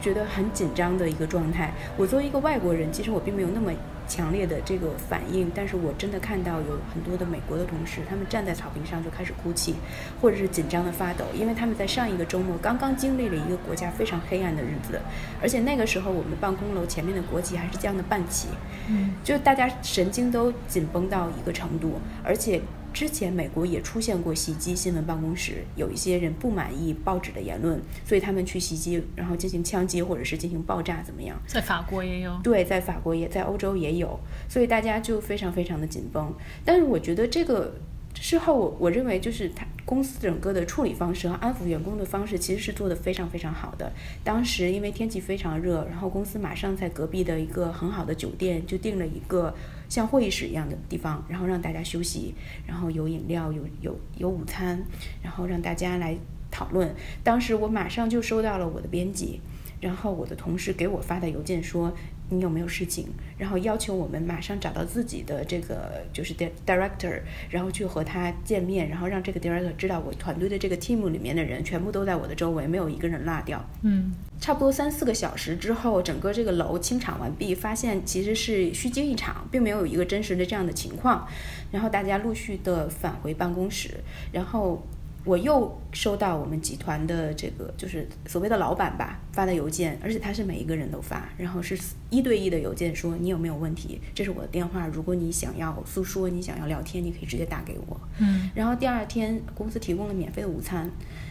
C: 觉得很紧张的一个状态。我作为一个外国人，其实我并没有那么。强烈的这个反应，但是我真的看到有很多的美国的同事，他们站在草坪上就开始哭泣，或者是紧张的发抖，因为他们在上一个周末刚刚经历了一个国家非常黑暗的日子，而且那个时候我们办公楼前面的国旗还是这样的半旗，嗯，就大家神经都紧绷到一个程度，而且。之前美国也出现过袭击新闻办公室，有一些人不满意报纸的言论，所以他们去袭击，然后进行枪击或者是进行爆炸，怎么样？
D: 在法国也有。
C: 对，在法国也在欧洲也有，所以大家就非常非常的紧绷。但是我觉得这个。事后，我我认为就是他公司整个的处理方式和安抚员工的方式其实是做的非常非常好的。当时因为天气非常热，然后公司马上在隔壁的一个很好的酒店就订了一个像会议室一样的地方，然后让大家休息，然后有饮料，有有有午餐，然后让大家来讨论。当时我马上就收到了我的编辑，然后我的同事给我发的邮件说。你有没有事情？然后要求我们马上找到自己的这个就是 director，然后去和他见面，然后让这个 director 知道我团队的这个 team 里面的人全部都在我的周围，没有一个人落掉。
D: 嗯，
C: 差不多三四个小时之后，整个这个楼清场完毕，发现其实是虚惊一场，并没有一个真实的这样的情况。然后大家陆续的返回办公室，然后。我又收到我们集团的这个就是所谓的老板吧发的邮件，而且他是每一个人都发，然后是一对一的邮件，说你有没有问题？这是我的电话，如果你想要诉说，你想要聊天，你可以直接打给我。
D: 嗯。
C: 然后第二天公司提供了免费的午餐，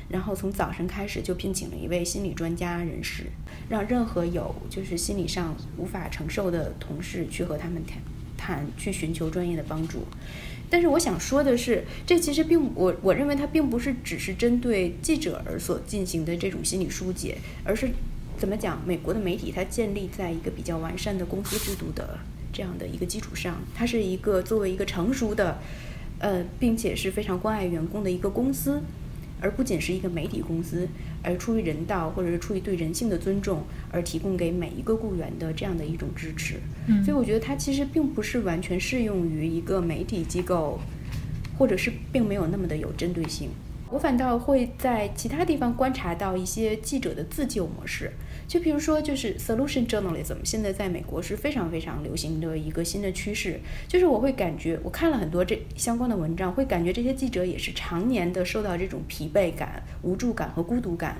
C: 然后从早晨开始就聘请了一位心理专家人士，让任何有就是心理上无法承受的同事去和他们谈谈，去寻求专业的帮助。但是我想说的是，这其实并我我认为它并不是只是针对记者而所进行的这种心理疏解，而是怎么讲？美国的媒体它建立在一个比较完善的公司制度的这样的一个基础上，它是一个作为一个成熟的，呃，并且是非常关爱员工的一个公司。而不仅是一个媒体公司，而出于人道或者是出于对人性的尊重而提供给每一个雇员的这样的一种支持，所以我觉得它其实并不是完全适用于一个媒体机构，或者是并没有那么的有针对性。我反倒会在其他地方观察到一些记者的自救模式。就比如说，就是 solution journalism，现在在美国是非常非常流行的一个新的趋势。就是我会感觉，我看了很多这相关的文章，会感觉这些记者也是常年的受到这种疲惫感、无助感和孤独感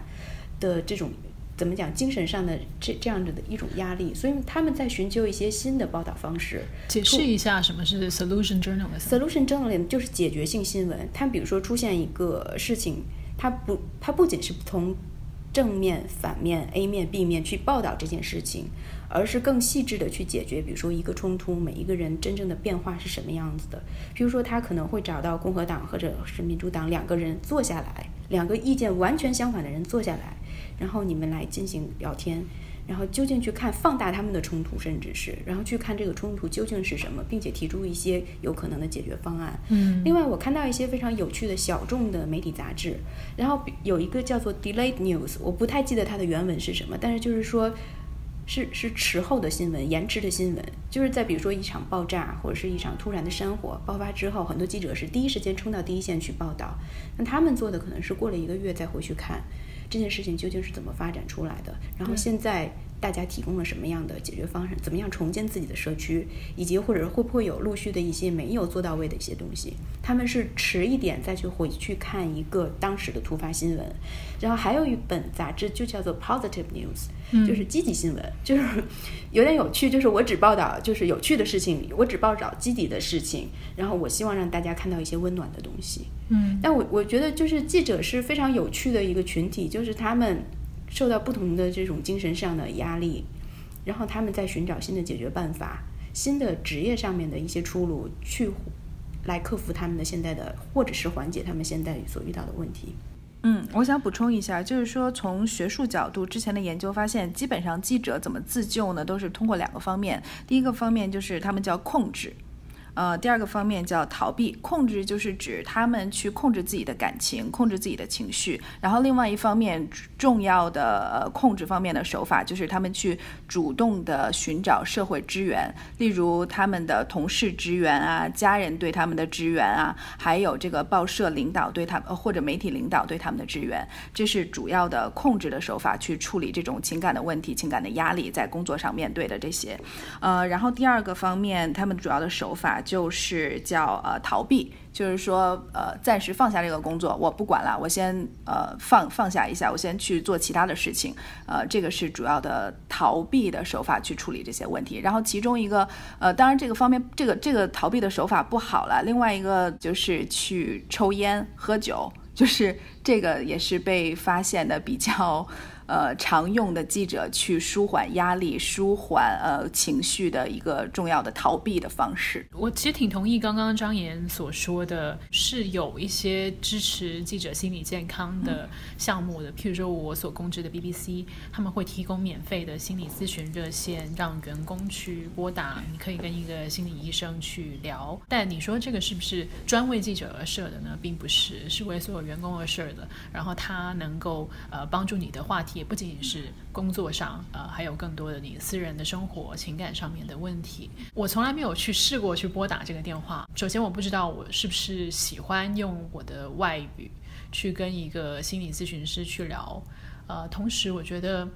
C: 的这种怎么讲精神上的这这样子的一种压力，所以他们在寻求一些新的报道方式。
D: 解释一下什么是 solution journalism。
C: solution journalism 就是解决性新闻。它比如说出现一个事情，它不，它不仅是从正面、反面、A 面、B 面去报道这件事情，而是更细致的去解决，比如说一个冲突，每一个人真正的变化是什么样子的。比如说，他可能会找到共和党或者是民主党两个人坐下来，两个意见完全相反的人坐下来，然后你们来进行聊天。然后究竟去看放大他们的冲突，甚至是然后去看这个冲突究竟是什么，并且提出一些有可能的解决方案。
D: 嗯，
C: 另外我看到一些非常有趣的小众的媒体杂志，然后有一个叫做 Delayed News，我不太记得它的原文是什么，但是就是说，是是迟后的新闻，延迟的新闻，就是在比如说一场爆炸或者是一场突然的山火爆发之后，很多记者是第一时间冲到第一线去报道，那他们做的可能是过了一个月再回去看。这件事情究竟是怎么发展出来的？然后现在大家提供了什么样的解决方案？怎么样重建自己的社区？以及或者会不会有陆续的一些没有做到位的一些东西？他们是迟一点再去回去看一个当时的突发新闻。然后还有一本杂志就叫做 Positive News，就是积极新闻，就是有点有趣。就是我只报道就是有趣的事情，我只报道积极的事情。然后我希望让大家看到一些温暖的东西。
D: 嗯，
C: 但我我觉得就是记者是非常有趣的一个群体，就是他们受到不同的这种精神上的压力，然后他们在寻找新的解决办法、新的职业上面的一些出路，去来克服他们的现在的，或者是缓解他们现在所遇到的问题。
B: 嗯，我想补充一下，就是说从学术角度，之前的研究发现，基本上记者怎么自救呢，都是通过两个方面。第一个方面就是他们叫控制。呃，第二个方面叫逃避控制，就是指他们去控制自己的感情，控制自己的情绪。然后另外一方面，重要的呃控制方面的手法，就是他们去主动的寻找社会支援，例如他们的同事支援啊，家人对他们的支援啊，还有这个报社领导对他们或者媒体领导对他们的支援，这是主要的控制的手法，去处理这种情感的问题、情感的压力，在工作上面对的这些。呃，然后第二个方面，他们主要的手法。就是叫呃逃避，就是说呃暂时放下这个工作，我不管了，我先呃放放下一下，我先去做其他的事情，呃这个是主要的逃避的手法去处理这些问题。然后其中一个呃当然这个方面这个这个逃避的手法不好了，另外一个就是去抽烟喝酒，就是这个也是被发现的比较。呃，常用的记者去舒缓压力、舒缓呃情绪的一个重要的逃避的方式。
D: 我其实挺同意刚刚张岩所说的，是有一些支持记者心理健康的项目的，譬如说我所供职的 BBC，他们会提供免费的心理咨询热线，让员工去拨打，你可以跟一个心理医生去聊。但你说这个是不是专为记者而设的呢？并不是，是为所有员工而设的。然后他能够呃帮助你的话题。也不仅仅是工作上，呃，还有更多的你私人的生活、情感上面的问题。我从来没有去试过去拨打这个电话。首先，我不知道我是不是喜欢用我的外语去跟一个心理咨询师去聊。呃，同时，我觉得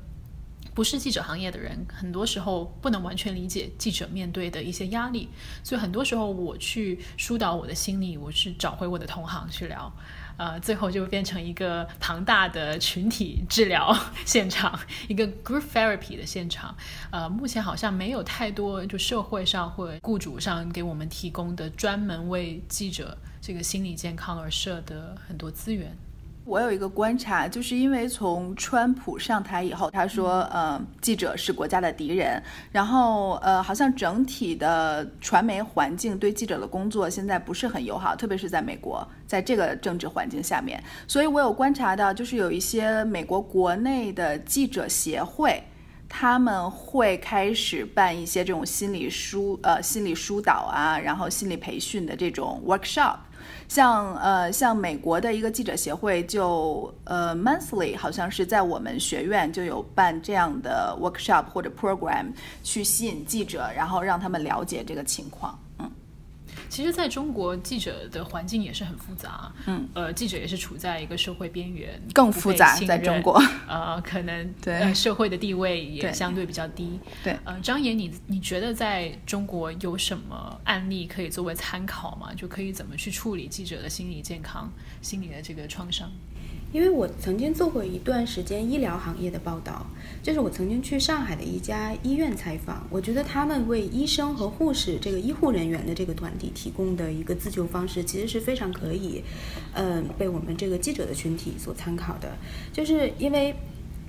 D: 不是记者行业的人，很多时候不能完全理解记者面对的一些压力。所以，很多时候我去疏导我的心理，我是找回我的同行去聊。呃，最后就变成一个庞大的群体治疗 现场，一个 group therapy 的现场。呃，目前好像没有太多就社会上或雇主上给我们提供的专门为记者这个心理健康而设的很多资源。
B: 我有一个观察，就是因为从川普上台以后，他说，呃，记者是国家的敌人，然后，呃，好像整体的传媒环境对记者的工作现在不是很友好，特别是在美国，在这个政治环境下面，所以我有观察到，就是有一些美国国内的记者协会，他们会开始办一些这种心理疏，呃，心理疏导啊，然后心理培训的这种 workshop。像呃，像美国的一个记者协会，就呃，monthly 好像是在我们学院就有办这样的 workshop 或者 program，去吸引记者，然后让他们了解这个情况。嗯，
D: 其实，在中国记者的环境也是很复杂，
B: 嗯，
D: 呃，记者也是处在一个社会边缘，
B: 更复杂，在中国，
D: 呃，可能
B: 对。
D: 社会的地位也相对比较低，
B: 对，
D: 呃，张岩，你你觉得在中国有什么案例可以作为参考吗？就可以怎么去处理记者的心理健康、心理的这个创伤？
C: 因为我曾经做过一段时间医疗行业的报道，就是我曾经去上海的一家医院采访，我觉得他们为医生和护士这个医护人员的这个团体提供的一个自救方式，其实是非常可以，嗯，被我们这个记者的群体所参考的，就是因为。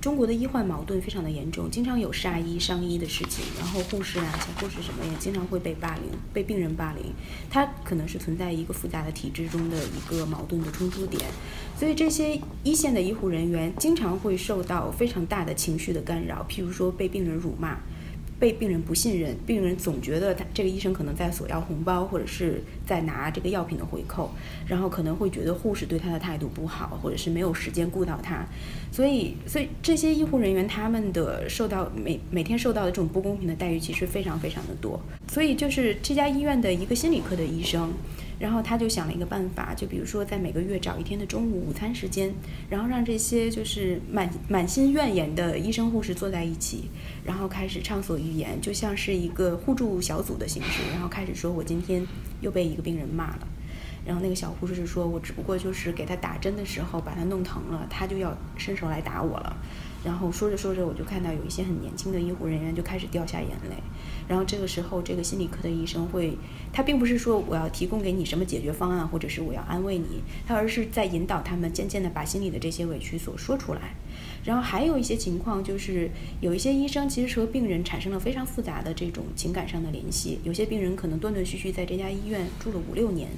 C: 中国的医患矛盾非常的严重，经常有杀医伤医的事情，然后护士啊、小护士什么也经常会被霸凌，被病人霸凌，它可能是存在一个复杂的体制中的一个矛盾的冲突点，所以这些一线的医护人员经常会受到非常大的情绪的干扰，譬如说被病人辱骂。被病人不信任，病人总觉得他这个医生可能在索要红包，或者是在拿这个药品的回扣，然后可能会觉得护士对他的态度不好，或者是没有时间顾到他，所以，所以这些医护人员他们的受到每每天受到的这种不公平的待遇其实非常非常的多，所以就是这家医院的一个心理科的医生。然后他就想了一个办法，就比如说在每个月找一天的中午午餐时间，然后让这些就是满满心怨言的医生护士坐在一起，然后开始畅所欲言，就像是一个互助小组的形式，然后开始说：“我今天又被一个病人骂了。”然后那个小护士说：“我只不过就是给他打针的时候把他弄疼了，他就要伸手来打我了。”然后说着说着，我就看到有一些很年轻的医护人员就开始掉下眼泪。然后这个时候，这个心理科的医生会，他并不是说我要提供给你什么解决方案，或者是我要安慰你，他而是在引导他们渐渐的把心里的这些委屈所说出来。然后还有一些情况，就是有一些医生其实是和病人产生了非常复杂的这种情感上的联系，有些病人可能断断续续在这家医院住了五六年。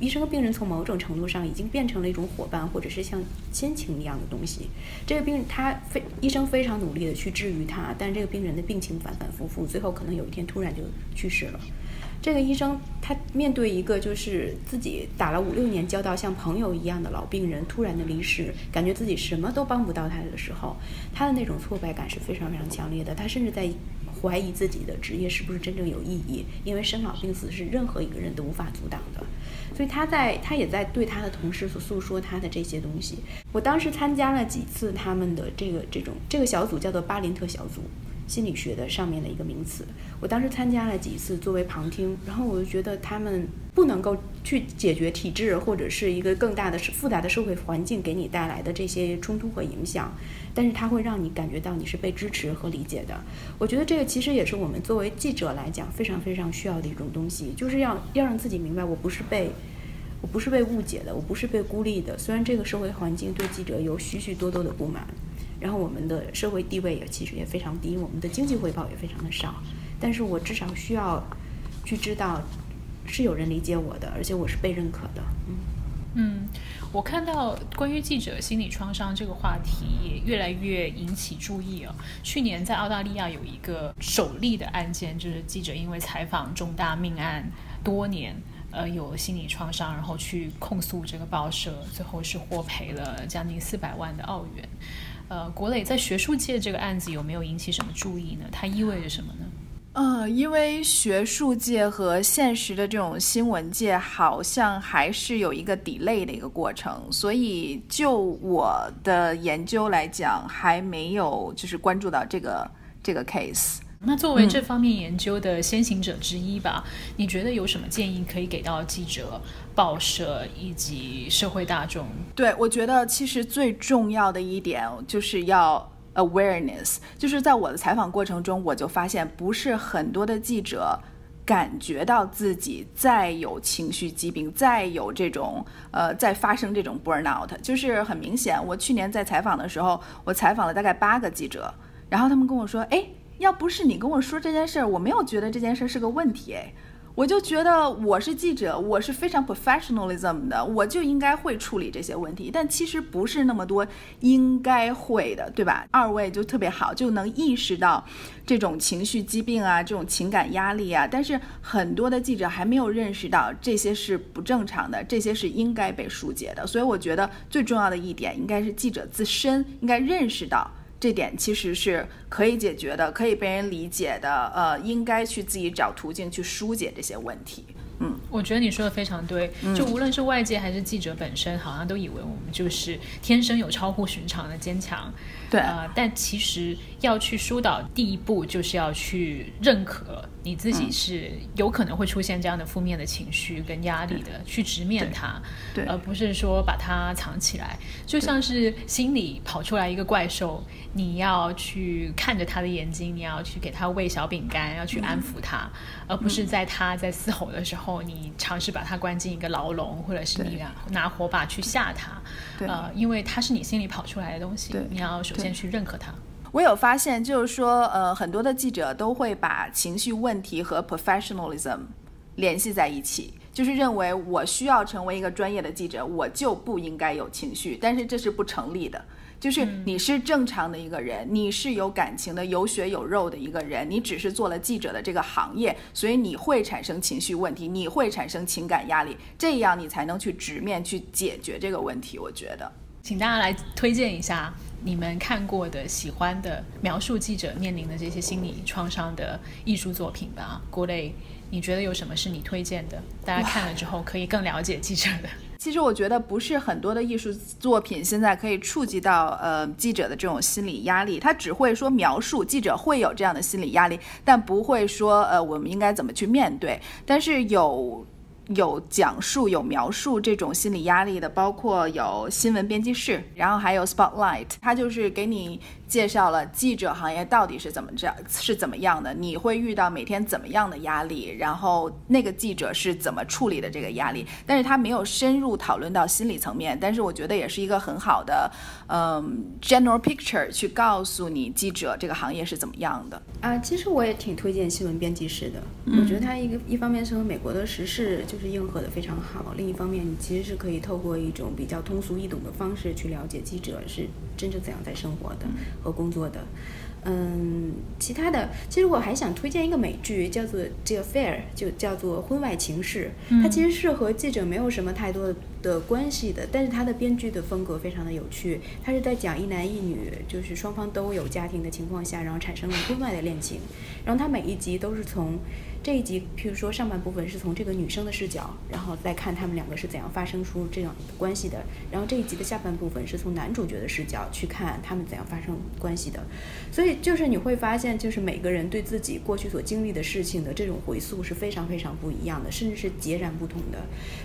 C: 医生和病人从某种程度上已经变成了一种伙伴，或者是像亲情一样的东西。这个病人他非医生非常努力的去治愈他，但这个病人的病情反反复复，最后可能有一天突然就去世了。这个医生他面对一个就是自己打了五六年交道像朋友一样的老病人突然的离世，感觉自己什么都帮不到他的时候，他的那种挫败感是非常非常强烈的。他甚至在怀疑自己的职业是不是真正有意义，因为生老病死是任何一个人都无法阻挡的。所以他在，他也在对他的同事所诉说他的这些东西。我当时参加了几次他们的这个这种这个小组，叫做巴林特小组，心理学的上面的一个名词。我当时参加了几次作为旁听，然后我就觉得他们不能够去解决体制或者是一个更大的复杂的社会环境给你带来的这些冲突和影响，但是它会让你感觉到你是被支持和理解的。我觉得这个其实也是我们作为记者来讲非常非常需要的一种东西，就是要要让自己明白，我不是被。我不是被误解的，我不是被孤立的。虽然这个社会环境对记者有许许多多的不满，然后我们的社会地位也其实也非常低，我们的经济回报也非常的少，但是我至少需要去知道是有人理解我的，而且我是被认可的。
D: 嗯嗯，我看到关于记者心理创伤这个话题也越来越引起注意哦。去年在澳大利亚有一个首例的案件，就是记者因为采访重大命案多年。呃，有心理创伤，然后去控诉这个报社，最后是获赔了将近四百万的澳元。呃，国磊在学术界这个案子有没有引起什么注意呢？它意味着什么呢？
B: 呃，因为学术界和现实的这种新闻界好像还是有一个 delay 的一个过程，所以就我的研究来讲，还没有就是关注到这个这个 case。
D: 那作为这方面研究的先行者之一吧，你觉得有什么建议可以给到记者、报社以及社会大众？
B: 对，我觉得其实最重要的一点就是要 awareness，就是在我的采访过程中，我就发现不是很多的记者感觉到自己再有情绪疾病，再有这种呃在发生这种 burnout，就是很明显。我去年在采访的时候，我采访了大概八个记者，然后他们跟我说，哎。要不是你跟我说这件事儿，我没有觉得这件事儿是个问题哎，我就觉得我是记者，我是非常 professionalism 的，我就应该会处理这些问题。但其实不是那么多应该会的，对吧？二位就特别好，就能意识到这种情绪疾病啊，这种情感压力啊。但是很多的记者还没有认识到这些是不正常的，这些是应该被疏解的。所以我觉得最重要的一点，应该是记者自身应该认识到。这点其实是可以解决的，可以被人理解的。呃，应该去自己找途径去疏解这些问题。嗯，
D: 我觉得你说的非常对。就无论是外界还是记者本身，好像都以为我们就是天生有超乎寻常的坚强。
B: 对，
D: 呃，但其实要去疏导，第一步就是要去认可你自己是有可能会出现这样的负面的情绪跟压力的，去直面它，
B: 对，
D: 而不是说把它藏起来。就像是心里跑出来一个怪兽，你要去看着他的眼睛，你要去给他喂小饼干，要去安抚他，而不是在他在嘶吼的时候，你尝试把他关进一个牢笼，或者是你拿火把去吓他。呃，因为它是你心里跑出来的东西，你要首先去认可它。
B: 我有发现，就是说，呃，很多的记者都会把情绪问题和 professionalism 联系在一起，就是认为我需要成为一个专业的记者，我就不应该有情绪，但是这是不成立的。就是你是正常的一个人，你是有感情的、有血有肉的一个人，你只是做了记者的这个行业，所以你会产生情绪问题，你会产生情感压力，这样你才能去直面去解决这个问题。我觉得，
D: 请大家来推荐一下你们看过的、喜欢的描述记者面临的这些心理创伤的艺术作品吧。郭磊，你觉得有什么是你推荐的？大家看了之后可以更了解记者的。
B: 其实我觉得不是很多的艺术作品现在可以触及到呃记者的这种心理压力，他只会说描述记者会有这样的心理压力，但不会说呃我们应该怎么去面对。但是有有讲述有描述这种心理压力的，包括有新闻编辑室，然后还有 Spotlight，它就是给你。介绍了记者行业到底是怎么这样是怎么样的，你会遇到每天怎么样的压力，然后那个记者是怎么处理的这个压力，但是他没有深入讨论到心理层面，但是我觉得也是一个很好的，嗯，general picture 去告诉你记者这个行业是怎么样的
C: 啊。其实我也挺推荐新闻编辑室的，我觉得它一个一方面是和美国的时事就是应和的非常好，另一方面你其实是可以透过一种比较通俗易懂的方式去了解记者是真正怎样在生活的。和工作的，嗯，其他的，其实我还想推荐一个美剧，叫做《这个 Fair》，就叫做《婚外情事》。它其实是和记者没有什么太多的关系的，但是它的编剧的风格非常的有趣。它是在讲一男一女，就是双方都有家庭的情况下，然后产生了婚外的恋情。然后它每一集都是从。这一集，譬如说上半部分是从这个女生的视角，然后再看他们两个是怎样发生出这样的关系的。然后这一集的下半部分是从男主角的视角去看他们怎样发生关系的。所以就是你会发现，就是每个人对自己过去所经历的事情的这种回溯是非常非常不一样的，甚至是截然不同的。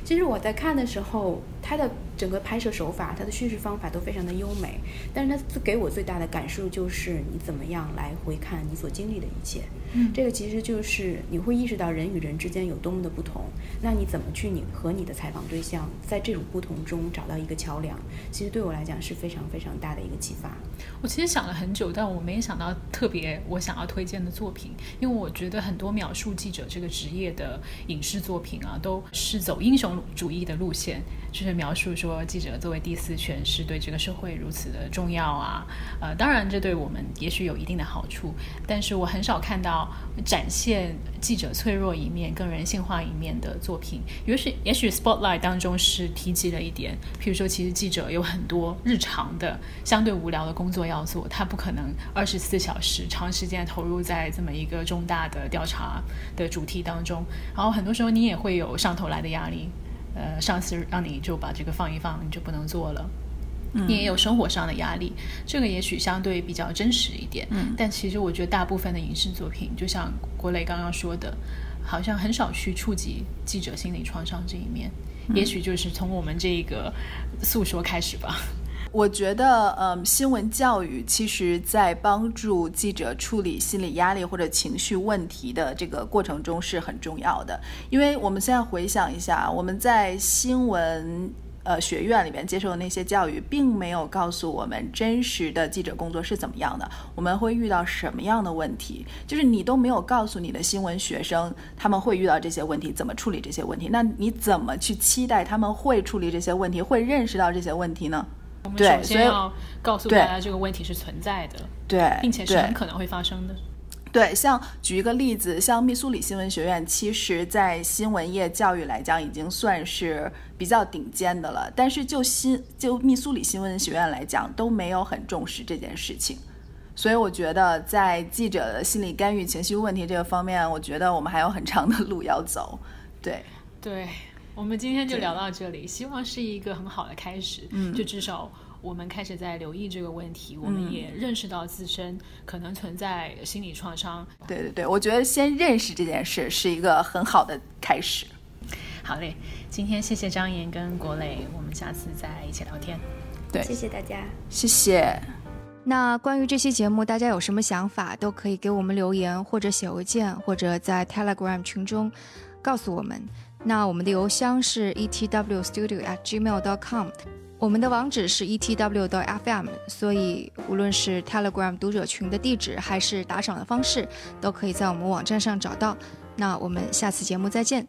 C: 其实我在看的时候，它的整个拍摄手法、它的叙事方法都非常的优美，但是它给我最大的感受就是你怎么样来回看你所经历的一切。嗯，这个其实就是你。会意识到人与人之间有多么的不同，那你怎么去你和你的采访对象在这种不同中找到一个桥梁？其实对我来讲是非常非常大的一个启发。
D: 我其实想了很久，但我没想到特别我想要推荐的作品，因为我觉得很多描述记者这个职业的影视作品啊，都是走英雄主义的路线，就是描述说记者作为第四权是对这个社会如此的重要啊。呃，当然这对我们也许有一定的好处，但是我很少看到展现记。者脆弱一面、更人性化一面的作品，也许也许 Spotlight 当中是提及了一点，譬如说，其实记者有很多日常的相对无聊的工作要做，他不可能二十四小时长时间投入在这么一个重大的调查的主题当中，然后很多时候你也会有上头来的压力，呃，上司让你就把这个放一放，你就不能做了。你也有生活上的压力，这个也许相对比较真实一点。嗯，但其实我觉得大部分的影视作品，就像郭磊刚刚说的，好像很少去触及记者心理创伤这一面。也许就是从我们这个诉说开始吧。
B: 我觉得，嗯，新闻教育其实在帮助记者处理心理压力或者情绪问题的这个过程中是很重要的。因为我们现在回想一下，我们在新闻。呃，学院里面接受的那些教育，并没有告诉我们真实的记者工作是怎么样的，我们会遇到什么样的问题，就是你都没有告诉你的新闻学生他们会遇到这些问题，怎么处理这些问题，那你怎么去期待他们会处理这些问题，会认识到这些问题呢？
D: 我们首先要告诉大家这个问题是存在的，
B: 对，
D: 并且是很可能会发生的。
B: 对，像举一个例子，像密苏里新闻学院，其实在新闻业教育来讲，已经算是比较顶尖的了。但是就新就密苏里新闻学院来讲，都没有很重视这件事情。所以我觉得，在记者的心理干预、情绪问题这个方面，我觉得我们还有很长的路要走。对。
D: 对，我们今天就聊到这里，希望是一个很好的开始。嗯，就至少我们开始在留意这个问题，我们也认识到自身可能存在心理创伤。
B: 对对对，我觉得先认识这件事是一个很好的开始。
D: 好嘞，今天谢谢张岩跟国磊，我们下次再一起聊天。
B: 对，
C: 谢谢大家，
B: 谢谢。
A: 那关于这期节目，大家有什么想法，都可以给我们留言，或者写邮件，或者在 Telegram 群中告诉我们。那我们的邮箱是 etwstudio@gmail.com，我们的网址是 etw.fm，所以无论是 Telegram 读者群的地址，还是打赏的方式，都可以在我们网站上找到。那我们下次节目再见。